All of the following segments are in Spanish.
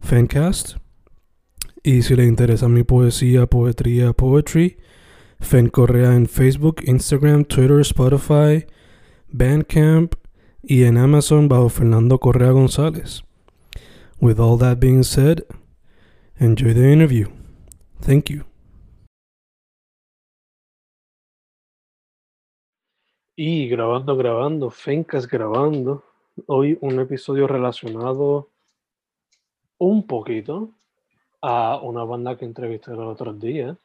Fancast. Y si le interesa mi poesía, poetría, poetry, Fen Correa en Facebook, Instagram, Twitter, Spotify, Bandcamp y en Amazon bajo Fernando Correa González. With all that being said, enjoy the interview. Thank you. Y grabando, grabando, Fencas grabando. Hoy un episodio relacionado un poquito a una banda que entrevisté los otros días.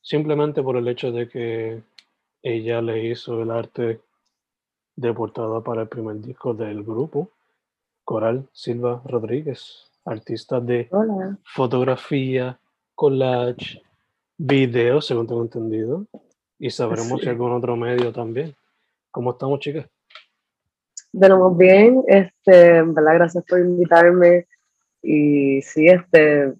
Simplemente por el hecho de que ella le hizo el arte de portada para el primer disco del grupo, Coral Silva Rodríguez, artista de fotografía, collage, video, según tengo entendido, y sabremos si algún otro medio también. ¿Cómo estamos, chicas? Venimos bien, este, ¿verdad? Gracias por invitarme. Y sí, este,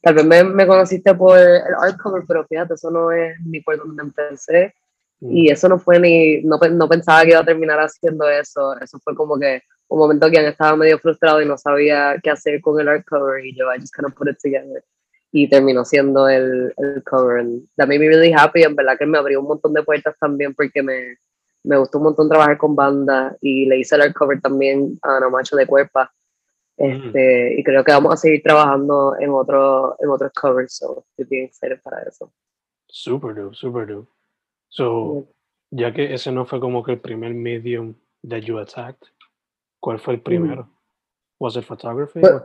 tal vez me, me, conociste por el art cover, pero fíjate, eso no es ni por donde empecé. Mm. Y eso no fue ni, no, no, pensaba que iba a terminar haciendo eso. Eso fue como que un momento que estaba medio frustrado y no sabía qué hacer con el art cover. Y yo, I just kind of put it together. Y terminó siendo el, el cover. And that made me really happy. En verdad que me abrió un montón de puertas también porque me, me gustó un montón trabajar con banda y le hice el art cover también a Ana Macho de Cuerpa. Este, Y creo que vamos a seguir trabajando en, otro, en otros covers, so estoy bien excited para eso. Super dope, super dope. So, ya que ese no fue como que el primer medium that you attacked, ¿cuál fue el primero? ¿Was it photography? Pues,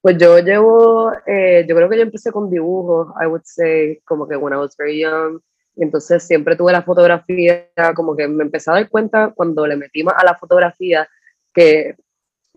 pues yo llevo, eh, yo creo que yo empecé con dibujos, I would say, como que when I was very young. Y entonces siempre tuve la fotografía, como que me empecé a dar cuenta cuando le metí más a la fotografía que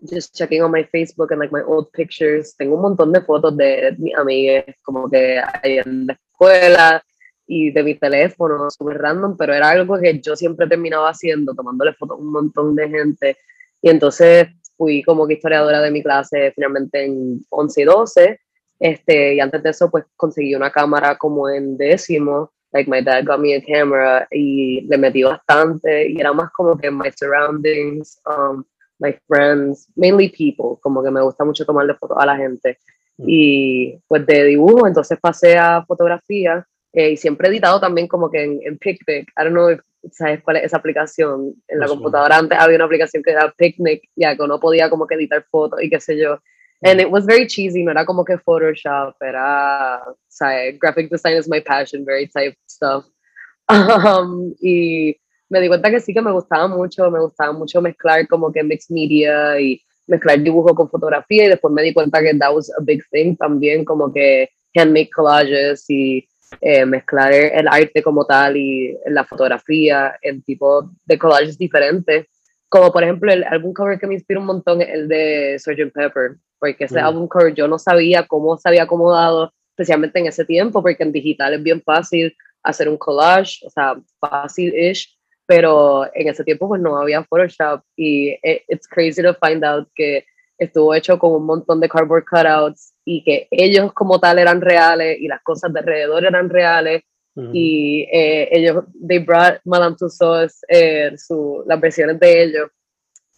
just checking on my Facebook and like my old pictures, tengo un montón de fotos de mis amigas, como que ahí en la escuela y de mi teléfono, súper random, pero era algo que yo siempre terminaba haciendo, tomándole fotos a un montón de gente. Y entonces fui como que historiadora de mi clase finalmente en 11 y 12. Este, y antes de eso, pues conseguí una cámara como en décimo like my dad got me a camera y le metí bastante y era más como que my surroundings, um, my friends, mainly people, como que me gusta mucho tomarle fotos a la gente. Mm. Y pues de dibujo, entonces pasé a fotografía eh, y siempre he editado también como que en, en PicPic. I don't know if sabes cuál es esa aplicación. En la computadora antes había una aplicación que era Picnic, ya que uno podía como que editar fotos y qué sé yo. And it was very cheesy, no era como que Photoshop, era, o sea, graphic design is my passion, very type stuff. Um, y me di cuenta que sí que me gustaba mucho, me gustaba mucho mezclar como que mixed media y mezclar dibujo con fotografía y después me di cuenta que that was a big thing también, como que handmade collages y eh, mezclar el arte como tal y la fotografía en tipo de collages diferentes. Como por ejemplo, el álbum cover que me inspira un montón es el de Sgt. Pepper, porque ese mm. álbum cover yo no sabía cómo se había acomodado, especialmente en ese tiempo, porque en digital es bien fácil hacer un collage, o sea, fácil-ish, pero en ese tiempo pues no había Photoshop y it, it's crazy to find out que estuvo hecho con un montón de cardboard cutouts y que ellos como tal eran reales y las cosas de alrededor eran reales y eh, ellos, they brought Madame Tussauds, eh, su, las versiones de ellos.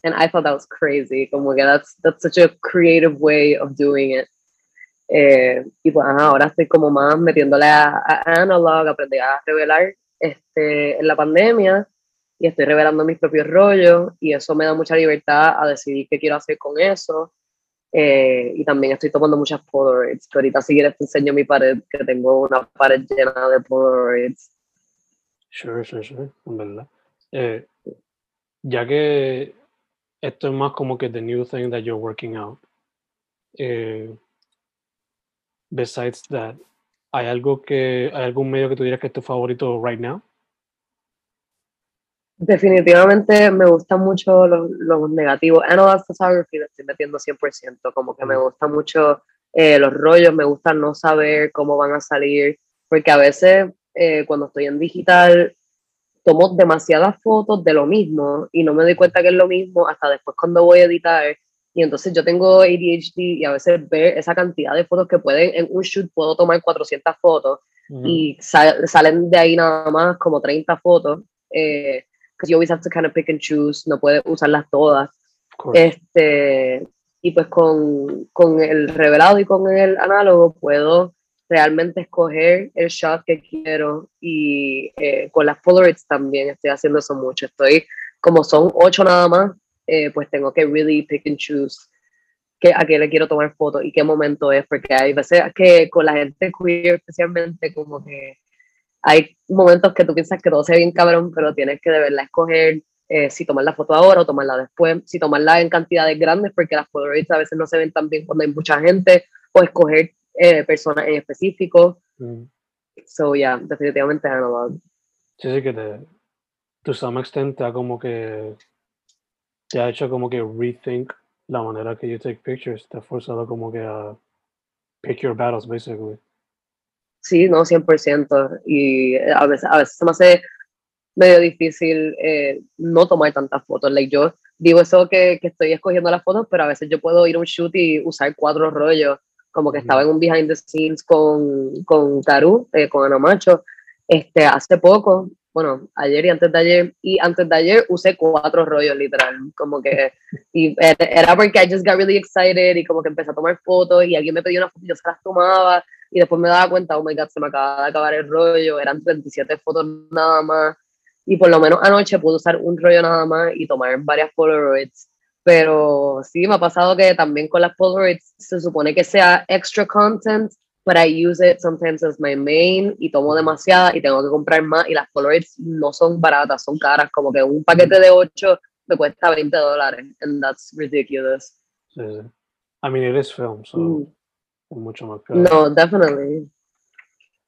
And I thought that was crazy, como que that's, that's such a creative way of doing it. Eh, y pues ahora estoy como más metiéndole a, a, analog, aprendí a revelar este, en la pandemia y estoy revelando mis propios rollos y eso me da mucha libertad a decidir qué quiero hacer con eso. Eh, y también estoy tomando muchas Polaroids, que ahorita si quieres te enseño mi pared, que tengo una pared llena de Polaroids. Sure, sure, sure, en verdad. Eh, ya que esto es más como que the new thing that you're working out. Eh, besides that, ¿hay algo que, hay algún medio que tú dirías que es tu favorito right now? Definitivamente me gustan mucho los, los negativos. Analog photography lo estoy metiendo 100%, como que me gustan mucho eh, los rollos, me gusta no saber cómo van a salir, porque a veces eh, cuando estoy en digital tomo demasiadas fotos de lo mismo y no me doy cuenta que es lo mismo hasta después cuando voy a editar. Y entonces yo tengo ADHD y a veces ver esa cantidad de fotos que pueden, en un shoot puedo tomar 400 fotos y salen de ahí nada más como 30 fotos. Eh, you always have to kind of pick and choose, no puedes usarlas todas. Este, y pues con, con el revelado y con el análogo puedo realmente escoger el shot que quiero y eh, con las Polaroids también estoy haciendo eso mucho. Estoy, como son ocho nada más, eh, pues tengo que really pick and choose que, a qué le quiero tomar fotos y qué momento es, porque hay veces que con la gente queer especialmente como que hay momentos que tú piensas que todo se ve bien cabrón, pero tienes que de verdad escoger eh, si tomar la foto ahora o tomarla después, si tomarla en cantidades grandes, porque las Polaroids a veces no se ven tan bien cuando hay mucha gente, o escoger eh, personas en específico. Mm. So, yeah, definitivamente analog. Sí, sí, que te, to some extent, te ha como que, te ha hecho como que rethink la manera que you take pictures, te ha forzado como que a pick your battles, basically. Sí, no, 100%. Y a veces, a veces se me hace medio difícil eh, no tomar tantas fotos. Like, yo digo eso que, que, estoy escogiendo las fotos, pero a veces yo puedo ir a un shoot y usar cuatro rollos como que estaba en un behind the scenes con, con Caru, eh, con Ana Macho, este, hace poco, bueno, ayer y antes de ayer, y antes de ayer usé cuatro rollos literal, como que, y era porque I just got really excited y como que empecé a tomar fotos y alguien me pidió una foto y yo se las tomaba y después me daba cuenta, oh my god, se me acaba de acabar el rollo, eran 37 fotos nada más y por lo menos anoche pude usar un rollo nada más y tomar varias Polaroids pero sí, me ha pasado que también con las Polaroids se supone que sea extra content, but I use it sometimes as my main y tomo demasiada y tengo que comprar más y las Polaroids no son baratas, son caras, como que un paquete de 8 me cuesta 20 dólares and that's ridiculous. Sí, sí. I mean, it is film, so mm. Mucho más. No, definitely.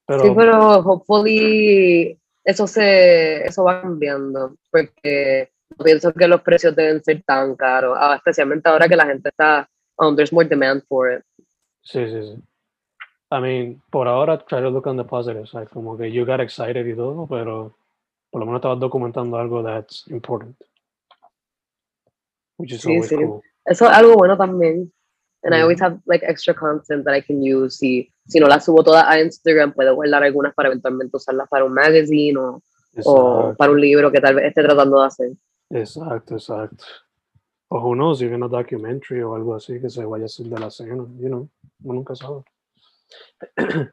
Pero, sí, pero hopefully eso se eso va cambiando porque pienso que los precios deben ser tan caros, ah, especialmente ahora que la gente está, um, there's more demand for it. Sí, sí, sí. I mean, por ahora, try to look on the positive side, como que you got excited y todo, pero por lo menos estabas documentando algo that's important. Which is sí, sí. cool. Eso es algo bueno también. And I always have like extra content that I can use. Y si no las subo todas a Instagram, puedo guardar algunas para eventualmente usarlas para un magazine o, o para un libro que tal vez esté tratando de hacer. Exacto, exacto. O who knows, even a documentary o algo así que se vaya a hacer de la escena, you know, uno nunca sabe.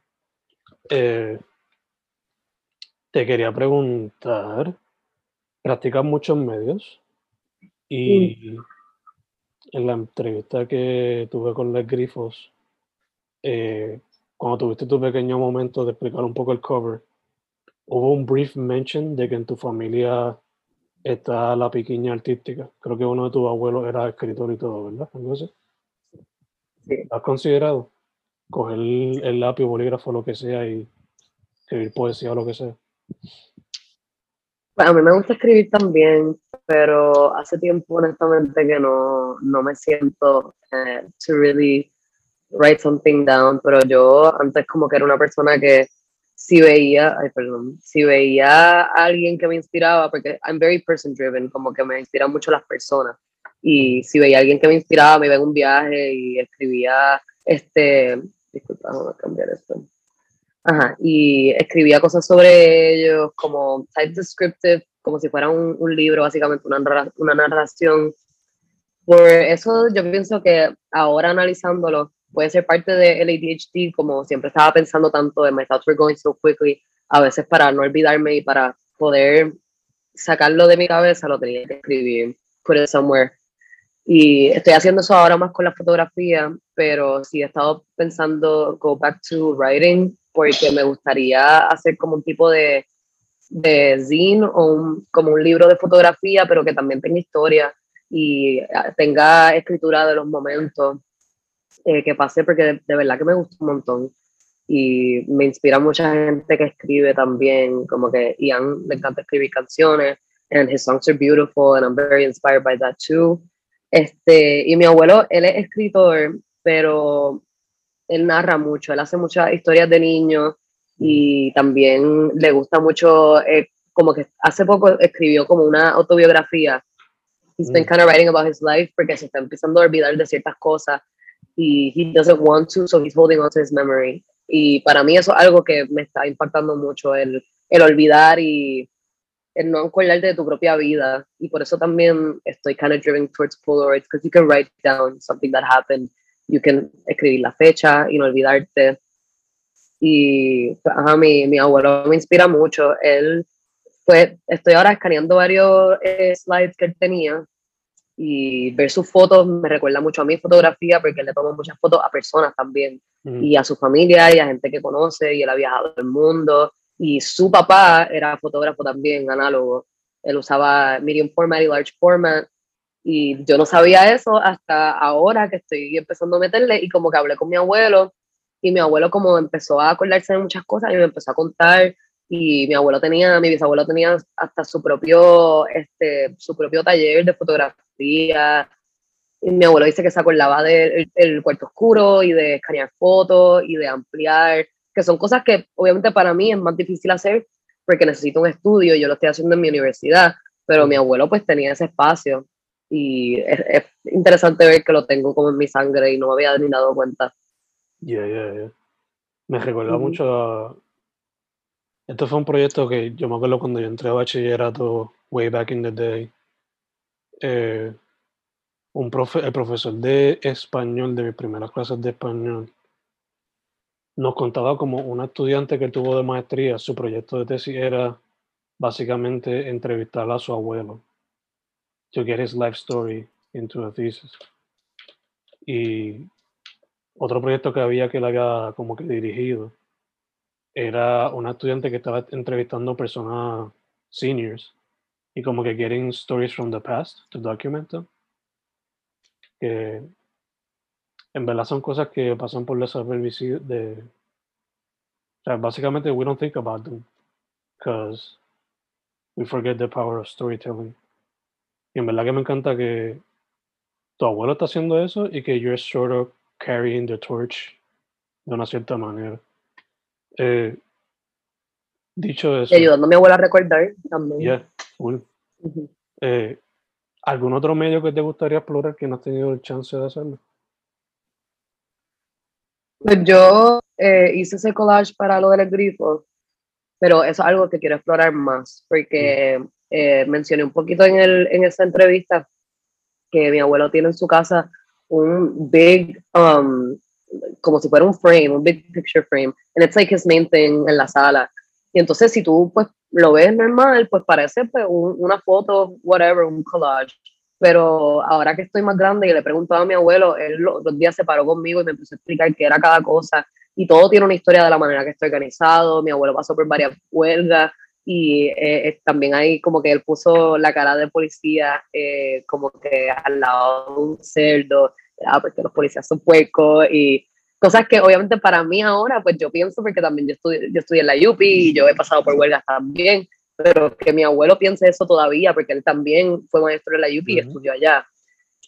eh, te quería preguntar, ¿practicas muchos medios? Y en la entrevista que tuve con los grifos, eh, cuando tuviste tu pequeño momento de explicar un poco el cover, hubo un brief mention de que en tu familia está la pequeña artística. Creo que uno de tus abuelos era escritor y todo, ¿verdad? Entonces, ¿has considerado coger el, lápiz, bolígrafo, lo que sea y escribir poesía o lo que sea? Pues a mí me gusta escribir también, pero hace tiempo honestamente que no, no me siento eh, to really write something down, pero yo antes como que era una persona que si veía, ay, perdón, si veía a alguien que me inspiraba, porque I'm very person driven, como que me inspiran mucho las personas. Y si veía a alguien que me inspiraba, me iba en un viaje y escribía, este, disculpa, vamos a cambiar esto. Ajá, y escribía cosas sobre ellos, como type descriptive, como si fuera un, un libro, básicamente una, una narración. Por eso yo pienso que ahora analizándolo, puede ser parte del ADHD, como siempre estaba pensando tanto de my thoughts were going so quickly, a veces para no olvidarme y para poder sacarlo de mi cabeza lo tenía que escribir, put it somewhere. Y estoy haciendo eso ahora más con la fotografía, pero sí he estado pensando go back to writing porque me gustaría hacer como un tipo de, de zine o como un libro de fotografía, pero que también tenga historia y ah, tenga escritura de los momentos eh, que pasé, porque de, verdad que me gusta un montón. Y me inspira mucha gente que escribe también, como que Ian le encanta escribir canciones, and his songs are beautiful, and I'm very inspired by that too. Este, y mi abuelo, él es escritor, pero él narra mucho, él hace muchas historias de niños y también le gusta mucho, eh, como que hace poco escribió como una autobiografía. He's been mm. kind of writing about his life porque se está empezando a olvidar de ciertas cosas y he doesn't want to, so he's holding on to his memory. Y para mí eso es algo que me está impactando mucho, el, el olvidar y el no acordarte de tu propia vida. Y por eso también estoy kind of driven towards Polaroids, because you can write down something that happened, you can escribir la fecha y no olvidarte. Y ajá, mi, mi abuelo me inspira mucho. Él fue, estoy ahora escaneando varios eh, slides que él tenía y ver sus fotos me recuerda mucho a mi fotografía porque él le toma muchas fotos a personas también y a su familia y a gente que conoce y él ha viajado el mundo y su papá era fotógrafo también, análogo. Él usaba medium format y large format y yo no sabía eso hasta ahora que estoy empezando a meterle y como que hablé con mi abuelo y mi abuelo como empezó a acordarse de muchas cosas y me empezó a contar y mi abuelo tenía, mi bisabuelo tenía hasta su propio, este, su propio taller de fotografía. Y mi abuelo dice que se acordaba del el cuarto oscuro y de escanear fotos y de ampliar, que son cosas que obviamente para mí es más difícil hacer porque necesito un estudio, yo lo estoy haciendo en mi universidad, pero mi abuelo pues tenía ese espacio y es, interesante ver que lo tengo como en mi sangre y no me había ni dado cuenta. Yeah, yeah, yeah. Me recuerda mucho a esto fue un proyecto que yo me acuerdo cuando yo entré a bachillerato, way back in the day. Eh, un profe, el profesor de español, de mis primeras clases de español, nos contaba como una estudiante que tuvo de maestría, su proyecto de tesis era básicamente entrevistar a su abuelo, to get his life story into a thesis. Y otro proyecto que había que él había como que dirigido era una estudiante que estaba entrevistando personas seniors y como que getting stories from the past to document them. Que en verdad son cosas que pasan por desapercibido de o sea, básicamente we don't think about them because we forget the power of storytelling. Y en verdad que me encanta que tu abuelo está haciendo eso y que you're sort of carrying the torch de una cierta manera. Eh, dicho eso. Ayudando a mi abuela a recordar también. Yeah, eh, ¿Algún otro medio que te gustaría explorar que no has tenido el chance de hacerlo? Pues yo eh, hice ese collage para lo del grifo, pero eso es algo que quiero explorar más, porque mm. mencioné un poquito en, el, en esa entrevista que mi abuelo tiene en su casa un big um, como si fuera un frame, un big picture frame, and it's like his main thing en la sala. Y entonces si tú pues lo ves normal, pues parece pues, una foto, whatever, un collage. Pero ahora que estoy más grande y le preguntaba a mi abuelo, él los, días se paró conmigo y me empezó a explicar qué era cada cosa. Y todo tiene una historia de la manera que estoy organizado. Mi abuelo pasó por varias huelgas y eh, también ahí como que él puso la cara de policía eh, como que al lado de un cerdo ah, porque los policías son puercos y cosas que obviamente para mí ahora, pues yo pienso, porque también yo estudié, yo estudié en la UPI y yo he pasado por huelgas también, pero que mi abuelo piense eso todavía, porque él también fue maestro en la UPI y estudió allá.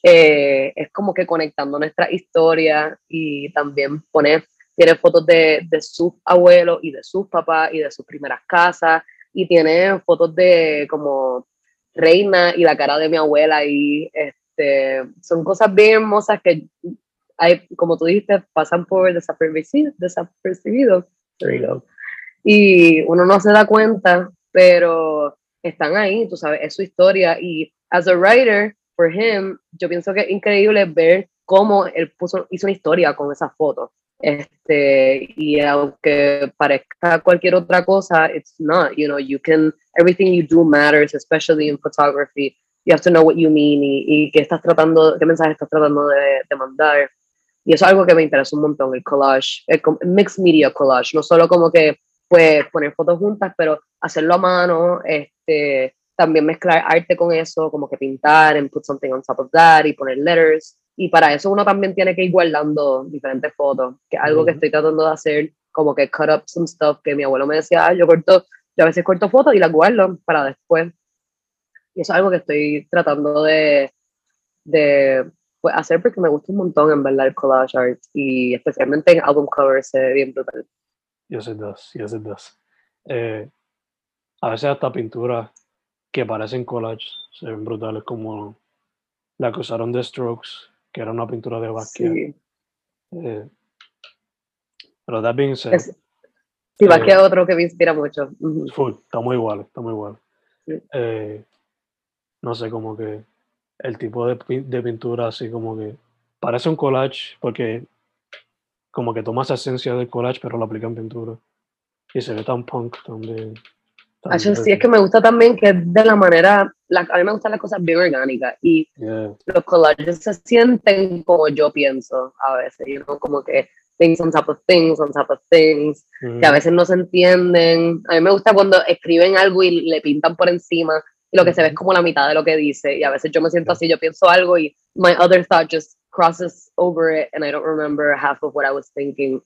Eh, es como que conectando nuestra historia y también poner, tiene fotos de, de sus abuelos y de sus papás y de sus primeras casas y tiene fotos de como reina y la cara de mi abuela y este, son cosas bien hermosas que hay, como tú dijiste, pasan por desapercibidos, desapercibidos y uno no se da cuenta, pero están ahí, tú sabes, es su historia. Y as a writer, for him, yo pienso que es increíble ver cómo él puso, hizo una historia con esas fotos. Este, y aunque parezca cualquier otra cosa, it's not, you know, you can, everything you do matters, especially in photography you have to know what you mean y, y qué estás tratando, qué mensaje estás tratando de, de mandar. Y eso es algo que me interesa un montón, el collage, el mixed media collage, no solo como que pues poner fotos juntas, pero hacerlo a mano, este, también mezclar arte con eso, como que pintar and put something on top of that y poner letters. Y para eso uno también tiene que ir guardando diferentes fotos, que es algo que estoy tratando de hacer, como que cut up some stuff que mi abuelo me decía, ah, yo corto, yo a veces corto fotos y las guardo para después. Y eso es algo que estoy tratando de, de pues, hacer porque me gusta un montón en verdad el collage art y especialmente en album covers se ve bien brutal. Yes, it does. Yes, it does. Eh, a veces hasta pinturas que parecen collage se ven brutales como la que usaron de Strokes, que era una pintura de Basquiat. Sí. Eh, pero that being said, es, sí, Basquiat es otro que me inspira mucho. Full, está muy igual, está muy igual. Eh, no sé, como que el tipo de, de, pintura así como que parece un collage porque como que toma esa esencia del collage pero lo aplica en pintura y se ve tan punk también. sí, es que me gusta también que de la manera, la, a mí me gustan las cosas bien orgánicas y los collages se sienten como yo pienso a veces, you know, como que things on top of things, on top of things, que a veces no se entienden. A mí me gusta cuando escriben algo y le pintan por encima y lo que se ve es como la mitad de lo que dice. Y a veces yo me siento así, yo pienso algo y my other thought just crosses over it and I don't remember half of what I was thinking.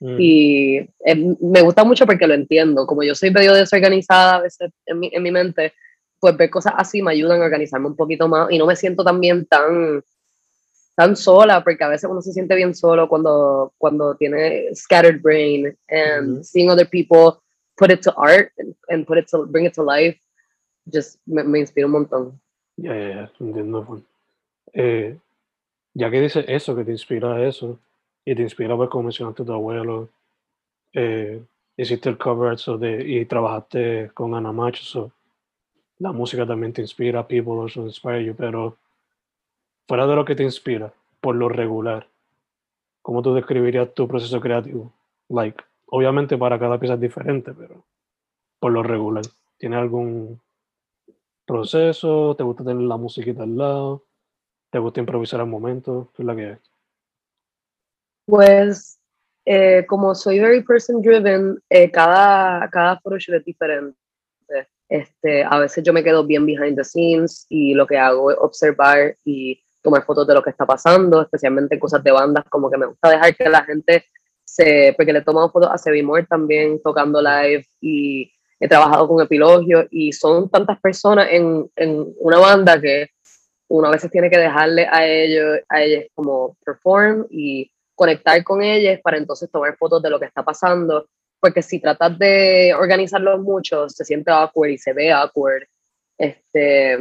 Mm. Y eh, me gusta mucho porque lo entiendo. Como yo soy medio desorganizada a veces en mi, en mi mente, pues ver cosas así me ayudan a organizarme un poquito más y no me siento también tan tan sola porque a veces uno se siente bien solo cuando cuando tiene scattered brain and seeing other people put it to art and, and, put it to bring it to life just me, me inspira un montón. Ya, ya, ya, entiendo. Eh, ya que dices eso, que te inspira eso, y te inspira, pues, como mencionaste tu abuelo, eh, hiciste el cover so de, y trabajaste con Ana Macho, so, la música también te inspira, people also inspire you, pero fuera de lo que te inspira, por lo regular, ¿cómo tú describirías tu proceso creativo? Like, obviamente para cada pieza es diferente, pero por lo regular, ¿tiene algún proceso? ¿Te gusta tener la musiquita al lado? ¿Te gusta improvisar al momento? ¿Qué es la que es? Pues, eh, como soy very person driven, eh, cada, cada photoshoot es diferente. Este, a veces yo me quedo bien behind the scenes y lo que hago es observar y tomar fotos de lo que está pasando, especialmente cosas de bandas, como que me gusta dejar que la gente se, porque le he tomado fotos a Sebi Moore también tocando live y he trabajado con Epilogio y son tantas personas en, en una banda que uno a veces tiene que dejarle a ellos, a ellos como perform y conectar con ellos para entonces tomar fotos de lo que está pasando, porque si tratas de organizarlo mucho, se siente awkward y se ve awkward. Este,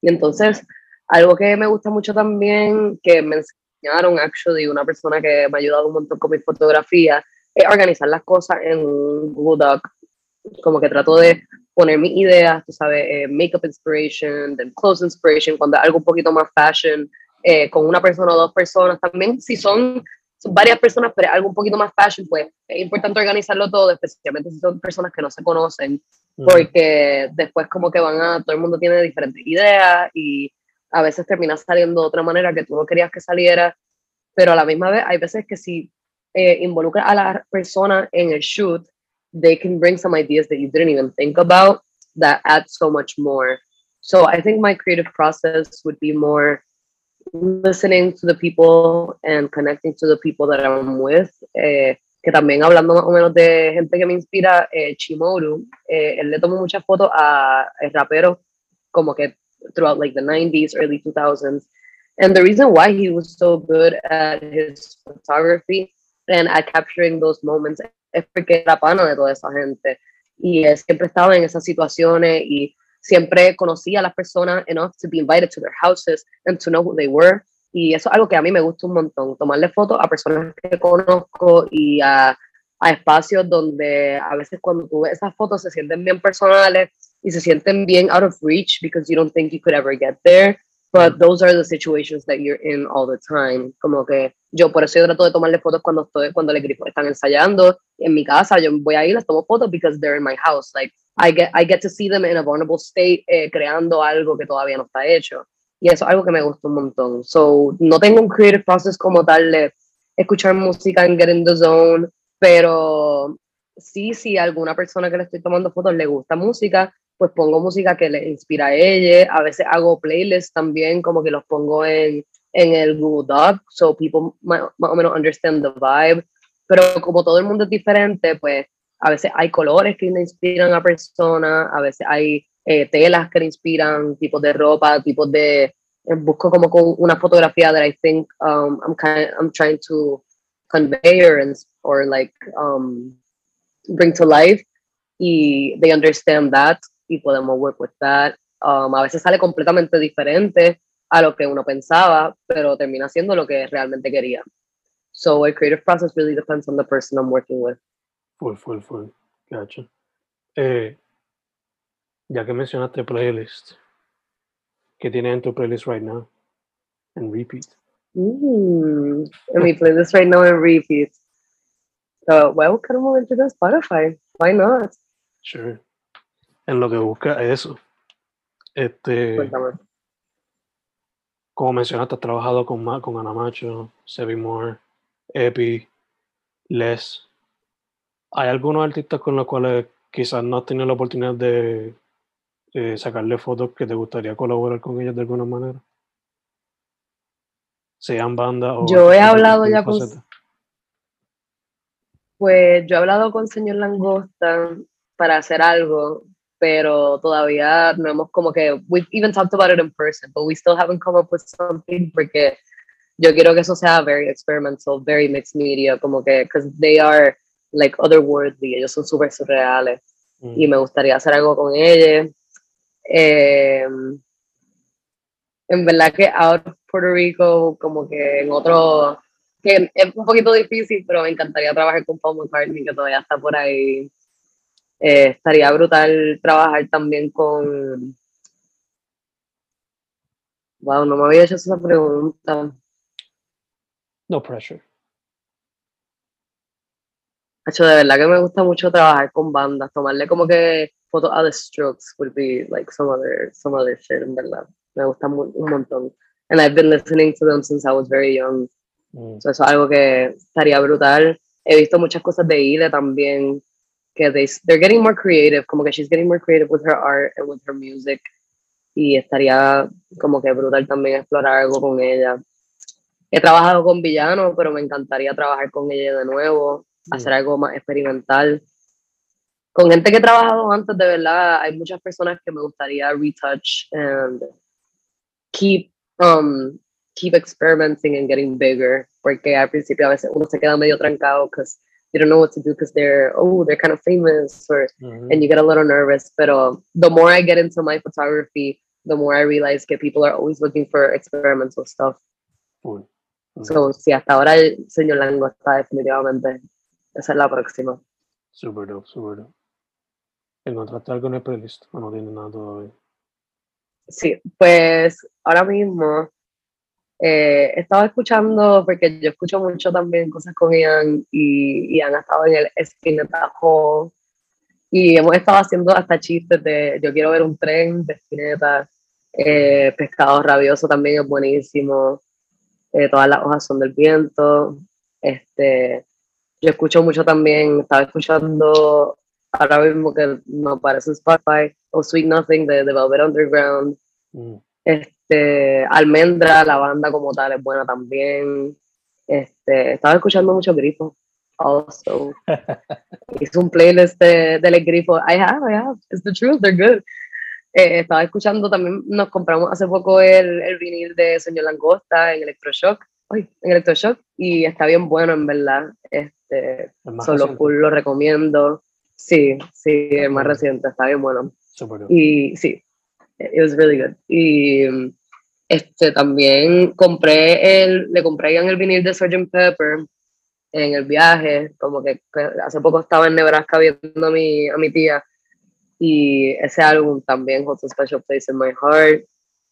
y entonces, algo que me gusta mucho también, que me enseñaron, actually, una persona que me ha ayudado un montón con mi fotografía, es organizar las cosas en un Google Doc. Como que trato de poner mis ideas, tú sabes, eh, makeup inspiration, then clothes inspiration, cuando algo un poquito más fashion, eh, con una persona o dos personas. También si son, varias personas, pero algo un poquito más fashion, pues es importante organizarlo todo, especialmente si son personas que no se conocen, porque después como que van a, todo el mundo tiene diferentes ideas y a veces termina saliendo de otra manera que tú no querías que saliera, pero a la misma vez hay veces que si eh, involucra a la persona en el shoot, they can bring some ideas that you didn't even think about that add so much more. So I think my creative process would be more listening to the people and connecting to the people that I'm with. Eh, que también hablando más o menos de gente que me inspira, eh, Chimoru, eh, él le tomó muchas fotos a, a raperos como que throughout like the 90s, early 2000s. And the reason why he was so good at his photography and at capturing those moments es porque era pana de toda esa gente. Y él siempre estaba en esas situaciones y siempre conocía a las personas enough to be invited to their houses and to know who they were. Y eso es algo que a mí me gusta un montón, tomarle fotos a personas que conozco y a, a espacios donde a veces cuando tú ves esas fotos se sienten bien personales y se sienten bien out of reach because you don't think you could ever get there. But those are the situations that you're in all the time. Como que yo por eso yo trato de tomarle fotos cuando estoy, cuando los grifos están ensayando en mi casa. Yo voy ahí les tomo fotos because they're in my house. Like I get, I get to see them in a vulnerable state, eh, creando algo que todavía no está hecho. Y eso es algo que me gusta un montón. So, no tengo un creative process como tal de escuchar música en Get in the Zone, pero sí, si a alguna persona que le estoy tomando fotos le gusta música, pues pongo música que le inspira a ella. A veces hago playlists también, como que los pongo en, en el Google Doc, so people más o menos understand the vibe. Pero como todo el mundo es diferente, pues a veces hay colores que inspiran a personas, a veces hay eh, telas que inspiran, tipos de ropa, tipos de... Eh, busco como con una fotografía that I think um, I'm, kind I'm trying to convey or, or like um, bring to life y they understand that y podemos work with that. Um, a veces sale completamente diferente a lo que uno pensaba, pero termina siendo lo que realmente quería. So a creative process really depends on the person I'm working with. Full, full, full. Gotcha. Eh, ya que mencionaste playlist, ¿qué tienes en tu playlist right now? En repeat. Mm, en mi playlist right now en repeat. So, well, kind of move into the Spotify. Why not? Sure. En lo que busca eso. Este. Cuéntame. Como mencionaste, has trabajado con, Ma- con Ana Macho, Sebi Moore, Epi, Les. ¿Hay algunos artistas con los cuales quizás no has tenido la oportunidad de eh, sacarle fotos que te gustaría colaborar con ellos de alguna manera? Sean banda o. Yo he hablado ya con-. Pues yo he hablado con señor Langosta para hacer algo, pero todavía no hemos como que, we've even talked about it in person, but we still haven't come up with something porque yo quiero que eso sea very experimental, very mixed media, como que, because they are like otherworldly, ellos son súper surreales Mm. y me gustaría hacer algo con ella. Eh, en verdad que out of Puerto Rico, como que en otro, que es un poquito difícil, pero me encantaría trabajar con Paul McCartney, que todavía está por ahí. Eh, estaría brutal trabajar también con... Wow, no me había hecho esa pregunta. No pressure. Hacho, de verdad que me gusta mucho trabajar con bandas, tomarle como que fotos a The Strokes would be like some other, some other shit, en verdad. Me gusta un montón. And I've been listening to them since I was very young. Mm. So eso es algo que estaría brutal. He visto muchas cosas de Ile también, que they, they're getting more creative, como que she's getting more creative with her art and with her music. Y estaría como que brutal también explorar algo con ella. He trabajado con Villano, pero me encantaría trabajar con ella de nuevo, hacer algo más experimental. Con gente que he trabajado antes, de verdad, hay muchas personas que me gustaría retouch and keep, um, keep experimenting and getting bigger, porque al principio a veces uno se queda medio trancado because you don't know what to do because they're, oh, they're kind of famous, or, Ujú. and you get a little nervous. Pero the more I get into my photography, the more I realize that people are always looking for experimental stuff. Full. Ujú. So, sí, hasta ahora el señor Lango está definitivamente. Esa es la próxima. Super dope, super dope. ¿Encontraste algo en el playlist o no tiene nada todavía? Sí, pues ahora mismo eh, estaba escuchando, porque yo escucho mucho también cosas con Ian y Ian ha estado en el Spinetta Hall y hemos estado haciendo hasta chistes de yo quiero ver un tren de Spinetta, eh, Pescado Rabioso también es buenísimo, eh, todas las hojas son del viento, este, yo escucho mucho también, estaba escuchando ahora mismo que me aparece en Spotify, o Sweet Nothing de, de Velvet Underground, Mm. este, Almendra, la banda como tal es buena también. Este, estaba escuchando mucho grifo. Also, hice un playlist de, de los grifos. I have, I have. It's the truth, they're good. Eh, estaba escuchando también, nos compramos hace poco el, el vinil de Señor Langosta en Electroshock. Ay, en Electroshock. Y está bien bueno, en verdad. Este, Más solo reciente. full lo recomiendo. Sí, sí, el más reciente, está bien bueno. Super. Y sí, it was really good. Y mm, este también compré el, le compré en el vinil de Sgt. Pepper en el viaje, como que que hace poco estaba en Nebraska viendo a mi, a mi tía y ese álbum también, Holds a Special Place in My Heart.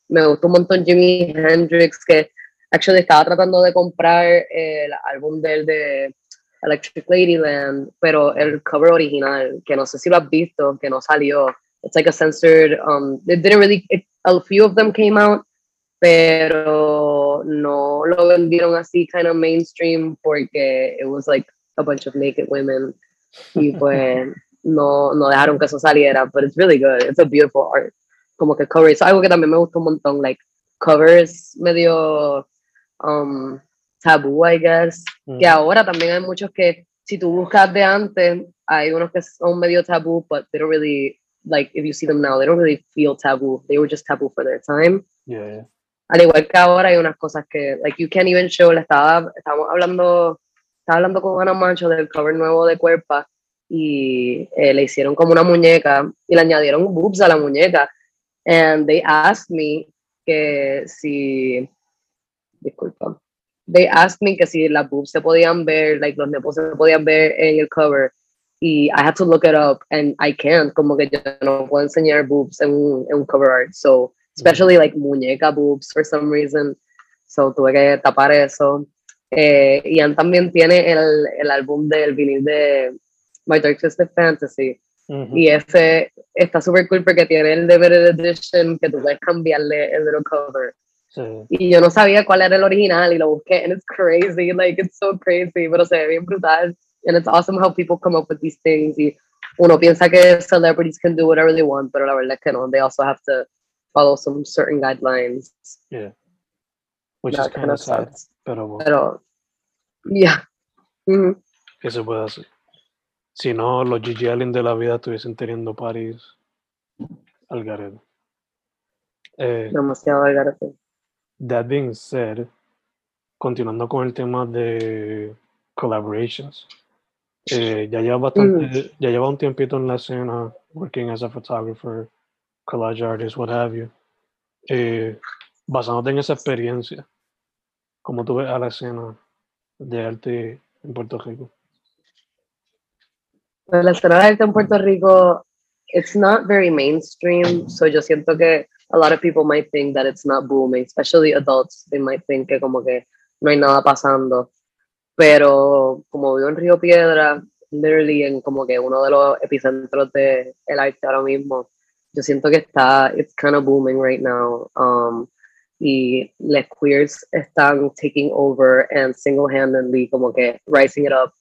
me gustó un montón Jimi Hendrix, que actually estaba tratando de comprar el álbum del de Electric Ladyland, pero el cover original, que no sé si lo has visto, que no salió. It's like a censored, um, they didn't really, a few of them came out, pero no lo vendieron así kind of mainstream porque it was like a bunch of naked women y pues no, no dejaron que eso saliera, but it's really good, it's a beautiful art, como que cover, es algo que también me gusta un montón, like covers medio um, tabú, I guess, que ahora también hay muchos que si tú buscas de antes, hay unos que son medio tabú, but they don't really, like, if you see them now, they don't really feel taboo, they were just taboo for their time. Yeah, Al igual que ahora hay unas cosas que, like, you can't even show, le estaba, estábamos hablando, estaba hablando con Ana Mancho del cover nuevo de Cuerpa, y eh, le hicieron como una muñeca, y le añadieron boobs a la muñeca, and they asked me que si, disculpa, they asked me que si las boobs se podían ver, like los nepos se podían ver en el cover, y I had to look it up, and I can't, como que yo no puedo enseñar boobs en, un- en un cover art, so, especially like muñeca boobs for some reason, so tuve que tapar eso. Eh, Ian también tiene el, el álbum del vinil de My Dark Twisted Fantasy, Ujú. y ese está súper cool porque tiene el DVD edition que tú puedes cambiarle el little cover. Sí. Y yo no sabía cuál era el original y lo busqué and it's crazy, like it's so crazy, pero se ve bien brutal. And it's awesome how people come up with these things y uno piensa que celebrities can do whatever they want, pero la verdad es que no, they also have to follow some certain guidelines. Yeah. Which That is kind of sad, sucks. pero bueno, Pero, yeah. Mhm. ¿qué se puede hacer? Si no, los Gigi Allen de la vida estuviesen teniendo parties al garete. Eh, Demasiado algarete. That being said, continuando con el tema de collaborations, eh, ya lleva bastante, ya lleva un tiempito en la escena, working as a photographer, collage artist, what have you. Eh, basándote en esa experiencia, ¿cómo tú ves a la escena de arte en Puerto Rico? Pues la escena de arte en Puerto Rico, it's not very mainstream, so yo siento que a lot of people might think that it's not booming, especially adults, they might think que como que no hay nada pasando. Pero como vivo en Río Piedra, literally en como que uno de los epicentros de el arte ahora mismo, yo siento que está, it's kind of booming right now. Um, y les queers están taking over and single-handedly como que rising it up.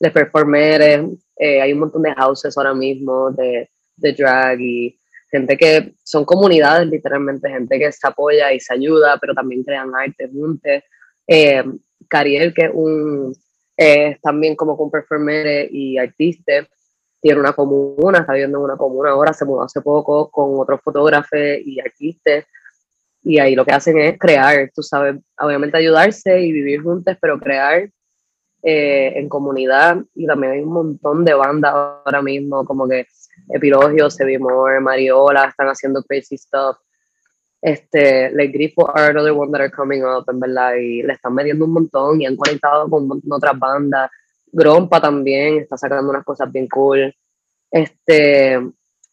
Les performeres, eh, hay un montón de houses ahora mismo de, de drag y gente que son comunidades literalmente, gente que se apoya y se ayuda, pero también crean arte juntos. Eh, Cariel, que es un, es también como un performer y artista, tiene una comuna, está viviendo en una comuna ahora, se mudó hace poco con otros fotógrafos y artistas, y ahí lo que hacen es crear, tú sabes, obviamente ayudarse y vivir juntos, pero crear eh, en comunidad, y también hay un montón de bandas ahora mismo, como que Epilogio, Sevimore, Mariola, están haciendo crazy stuff. Este, Les Grifo are another one that are coming up, en verdad, y le están metiendo un montón y han conectado con de otras bandas. Grompa también está sacando unas cosas bien cool. Este,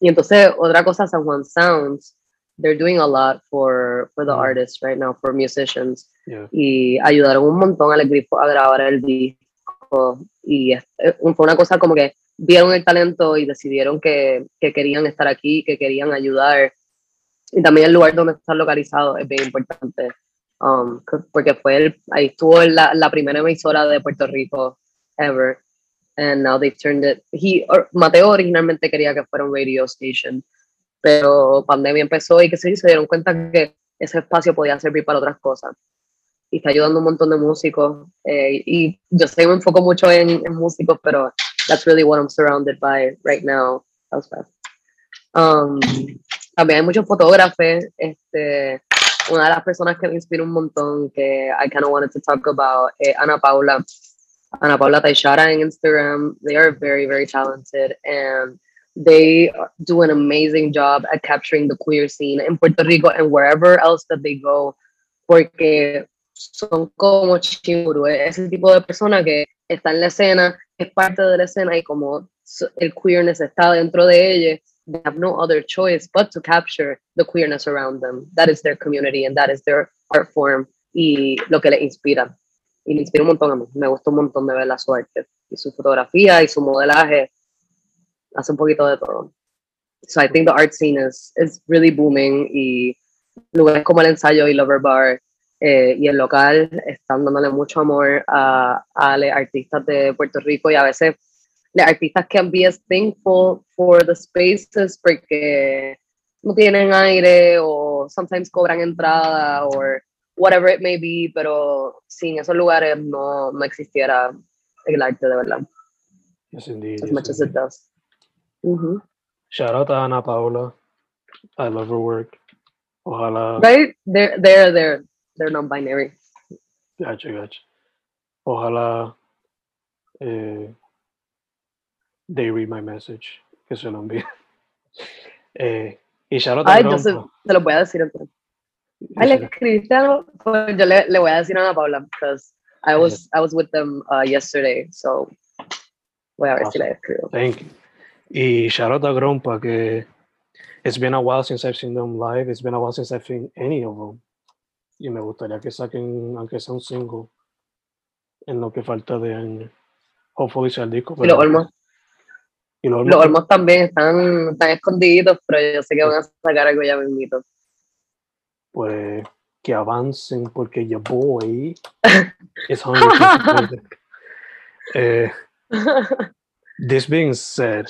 y entonces, otra cosa, San Juan Sounds, they're doing a lot for, for the Mm. artists right now, for musicians Yeah. y ayudaron un montón al grifo a grabar el disco y eh, fue una cosa como que vieron el talento y decidieron que, que querían estar aquí, que querían ayudar y también el lugar donde están localizados es bien importante um, porque fue el, ahí estuvo la, la primera emisora de Puerto Rico ever and now they've turned it he, or- Mateo originalmente quería que fuera un radio station pero pandemia empezó y que se, se dieron cuenta que ese espacio podía servir para otras cosas y está ayudando un montón de músicos. eh, y yo sé que me enfoco mucho en, en músicos, pero that's really what I'm surrounded by right now. That was fast. Um, también hay muchos fotógrafos. Este, una de las personas que me inspira un montón, que I kind of wanted to talk about, es Ana Paula. Ana Paula Taishara en Instagram. They are very, very talented and they do an amazing job at capturing the queer scene in Puerto Rico and wherever else that they go. Porque son como chimuru, ese tipo de persona que está en la escena, es parte de la escena y como el queerness está dentro de ella, they have no other choice but to capture the queerness around them. That is their community and that is their art form y lo que les inspira. Y me inspira un montón a mí. Me gusta un montón de ver su arte y su fotografía y su modelaje. Hace un poquito de todo. So I think the art scene is, is really booming y lugares como el ensayo y Lover Bar eh, y el local están dándole mucho amor a, a los artistas de Puerto Rico y a veces los artistas can be as thankful for the spaces porque no tienen aire o sometimes cobran entrada o whatever it may be, pero sin esos lugares no, no existiera el arte de verdad. Yes, indeed. As yes, much as indeed. it does. Mhm. Shout out to Ana Paula. I love her work. Ojalá. Right? They're, they're, they're, they're non-binary. Gotcha, gotcha. Ojalá eh, they read my message. Que se lo envíe. Eh, y a Ay, yo se, se lo voy a decir entonces. Ay, le escribiste algo. Pues yo le, le voy a decir a Ana Paula, because I was, I was with them uh, yesterday, so voy a ver si le escribo. Thank you. Y a Grompa que it's been a while since I've seen them live. It's been a while since I've seen any of them. Y me gustaría que saquen, aunque sea un single, en lo que falta de año. Hopefully sea el disco. Y los Olmos, y los los Olmos, también están, están escondiditos, pero yo sé que van a sacar algo ya mismito. pues que avancen porque your boy is hungry. Eh, this being said,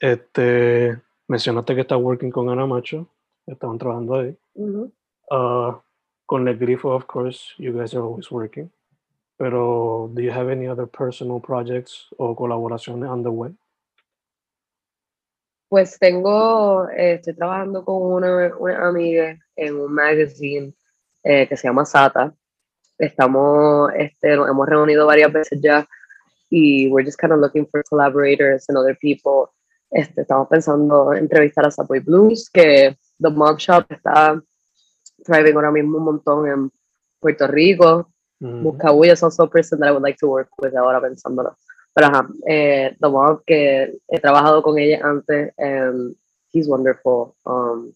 este, mencionaste que estás working con Ana Macho, estaban trabajando ahí. Uh, con el grifo, of course, you guys are always working. Pero, do you have any other personal projects o colaboraciones on the way? Pues tengo, eh, estoy trabajando con una, una amiga en un magazine eh, que se llama Sata. Estamos, este, nos hemos reunido varias veces ya y we're just kind of looking for collaborators and other people. Este, estamos pensando en entrevistar a Subway Blues, que The Mob Shop está thriving ahora mismo un montón en Puerto Rico. Mhm. Buscabulla is also a person that I would like to work with ahora pensándolo. Pero ajá, eh, The Mob, que he trabajado con ella antes, and he's wonderful. Um,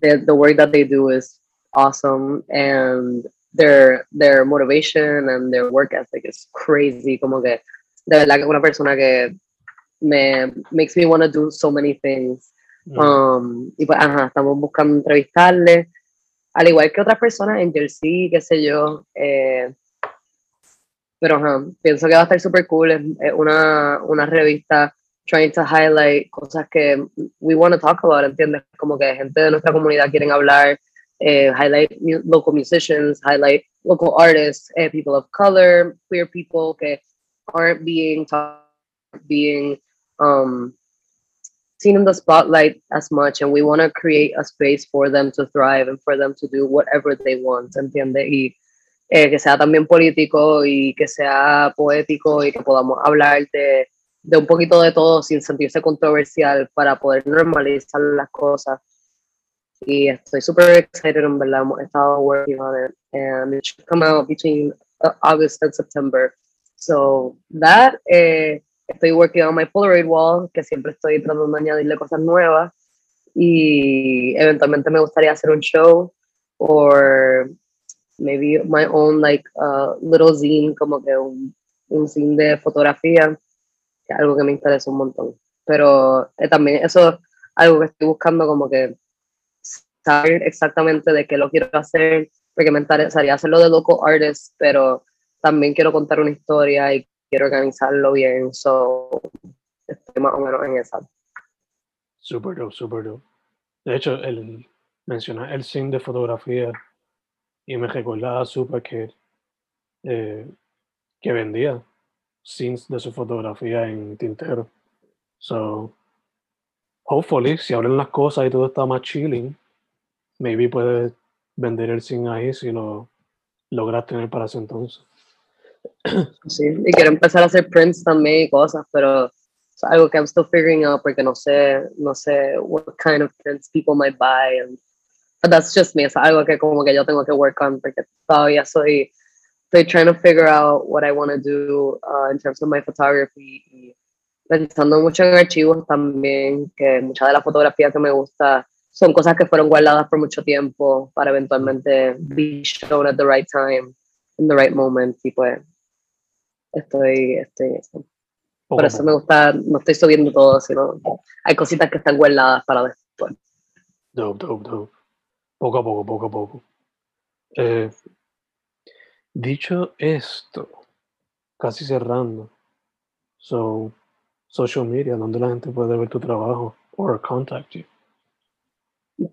the, the work that they do is awesome, and their, their motivation and their work ethic is crazy. Como que, de verdad que es una persona que me makes me want to do so many things. Mhm. Um, y pues, ajá, estamos buscando entrevistarle, al igual que otras personas en Jersey, qué sé yo. eh, pero pienso que va a estar súper cool. Es, una, una revista trying to highlight cosas que we want to talk about, ¿entiendes? Como que gente de nuestra comunidad quieren hablar, eh, highlight local musicians, highlight local artists, eh, people of color, queer people que aren't being being um, seen in the spotlight as much and we want to create a space for them to thrive and for them to do whatever they want, ¿entiendes? Y eh, que sea también político y que sea poético y que podamos hablar de, de un poquito de todo sin sentirse controversial para poder normalizar las cosas. Y estoy super excited, en verdad, hemos estado working on it and it should come out between uh, August and September. So that, eh, estoy working on my Polaroid wall, que siempre estoy tratando de añadirle cosas nuevas y eventualmente me gustaría hacer un show or maybe my own like uh, little zine, como que un, un zine de fotografía, que es algo que me interesa un montón. Pero eh, también eso es algo que estoy buscando como que saber exactamente de qué lo quiero hacer, porque me interesaría hacerlo de local artists, pero también quiero contar una historia y quiero organizarlo bien, so estoy más o menos en esa. Super dope, super dope. De hecho, el mencionar el scene de fotografía y me recordaba super que, eh, que vendía scenes de su fotografía en tintero. So, hopefully, si abren las cosas y todo está más chilling, maybe puedes vender el scene ahí si lo logras tener para ese entonces. Sí, y quiero empezar a hacer prints también y cosas, pero es algo que I'm still figuring out porque no sé, no sé what kind of prints people might buy. And, but that's just me, es algo que como que yo tengo que work on porque todavía soy, estoy trying to figure out what I want to do uh, in terms of my photography y pensando mucho en archivos también, que muchas de las fotografías que me gusta son cosas que fueron guardadas por mucho tiempo para eventualmente be shown at the right time, in the right moment, y pues estoy, estoy, estoy. Por eso me gusta, no estoy subiendo todo, sino hay cositas que están guardadas para después. Dope, dope, dope. Poco a poco, poco a poco. Eh, dicho esto, casi cerrando. So, social media, donde la gente puede ver tu trabajo o contact you.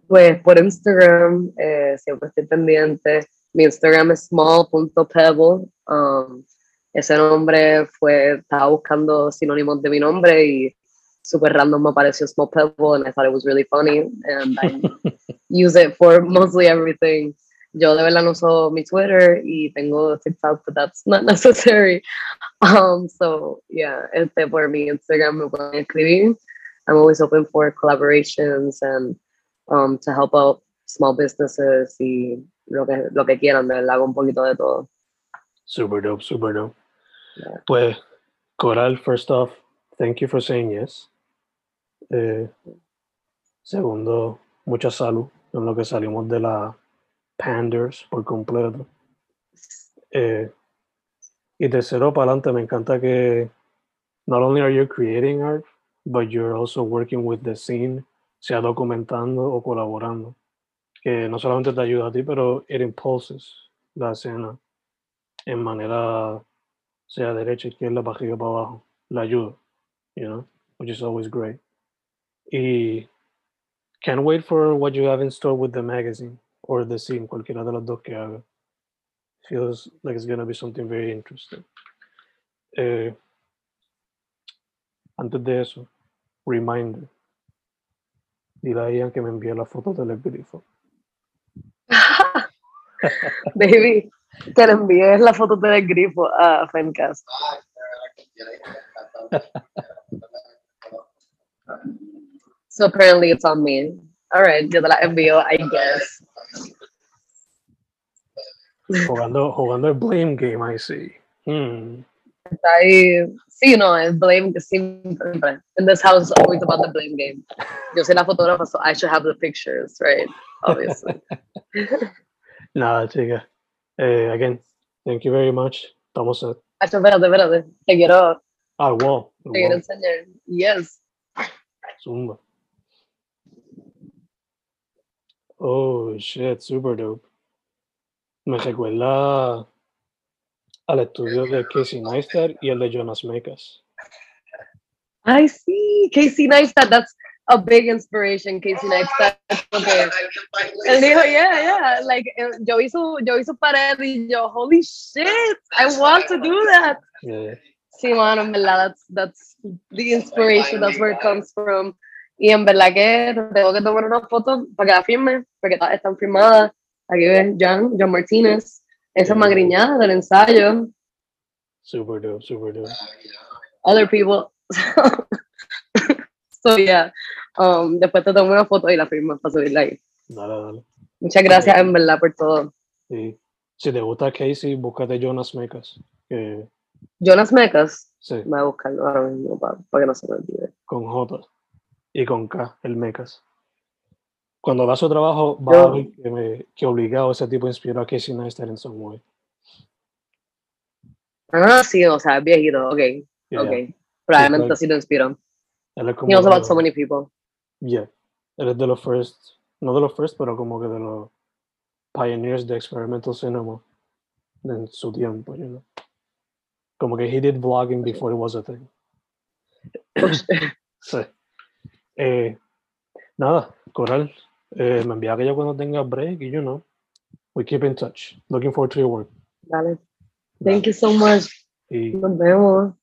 Pues por Instagram, eh, siempre estoy pendiente. Mi Instagram es small.pebble. Um, ese nombre fue, estaba buscando sinónimos de mi nombre y super random me apareció Small Pebble and I thought it was really funny and I use it for mostly everything. Yo de verdad no uso mi Twitter y tengo TikTok, but that's not necessary. Um, so yeah, este por mi Instagram me pueden escribir. I'm always open for collaborations and um, to help out small businesses y lo que, lo que quieran, de verdad, un poquito de todo. Super dope, super dope. Pues, Coral, first off, thank you for saying yes. Eh, segundo, mucha salud en lo que salimos de la Panders por completo. Eh, y tercero, para adelante, me encanta que not only are you creating art, but you're also working with the scene, sea documentando o colaborando. Que no solamente te ayuda a ti, pero it impulses la escena en manera, sea derecha, izquierda, para arriba, para abajo. La ayuda, you know, which is always great. Y can't wait for what you have in store with the magazine or the scene, cualquiera de los dos que haga. Feels like it's gonna be something very interesting. Eh, antes de eso, reminder. Dile a Ian que me envíe la foto del grifo. Baby, que le envíes la foto del grifo a Fencast. So apparently it's on me. All right, yo te la envío, I guess. Jugando, jugando el blame game, I see. Hmm. Está ahí, sí, no, el blame siempre. In this house, always about the blame game. Yo soy la fotógrafa, so I should have the pictures, right? Obviously. Nada, chica. Eh, again, thank you very much. Estamos set. Espérate, espérate. Te quiero. Ah, wow. Te quiero enseñar. Yes. Zumba. Oh, shit, super dope. Me recuerda al estudio de Casey Neistat y el de Jonas Mekas. I see. Casey Neistat, that's a big inspiration, Casey Neistat. Okay. Él dijo, yeah, yeah. Like, eh, yo hizo, yo hizo pared y yo, holy shit, I want to do that. Yeah. Sí, mano, en verdad, that's, that's the inspiration, that's where it comes from. Y en verdad que tengo que tomar una foto para que la firme, porque están firmadas. Aquí ves, John, John Martínez. Esa es magriñada del ensayo. Super dope, super dope. Other people. so, yeah. Um, después te tomo una foto y la firmas para subirla ahí. Dale, dale. Muchas gracias, en verdad, por todo. Sí. Si te gusta Casey, búscate Jonas Mecas. Que... Jonas Mecas. Sí. Me voy a buscarlo ahora mismo para, para que no se me olvide. Con J y con K, el Mecas. Cuando hagas su trabajo, va a ver que, me, que obligado ese tipo inspiró a Casey Neistat en some way. Ah, sí, o sea, viejito, ok. Yeah. Ok. Probablemente sí lo inspiró. Como He knows de about los- so many people. Yeah. Él es de los first, no de los first, pero como que de los pioneers de experimental cinema en su tiempo, you know. Como que he did vlogging before it was a thing. Sí. Eh, nada, Coral, eh, me envía aquello cuando tenga break y you know, we keep in touch. Looking forward to your work. Dale. Thank you so much. Y Nos vemos.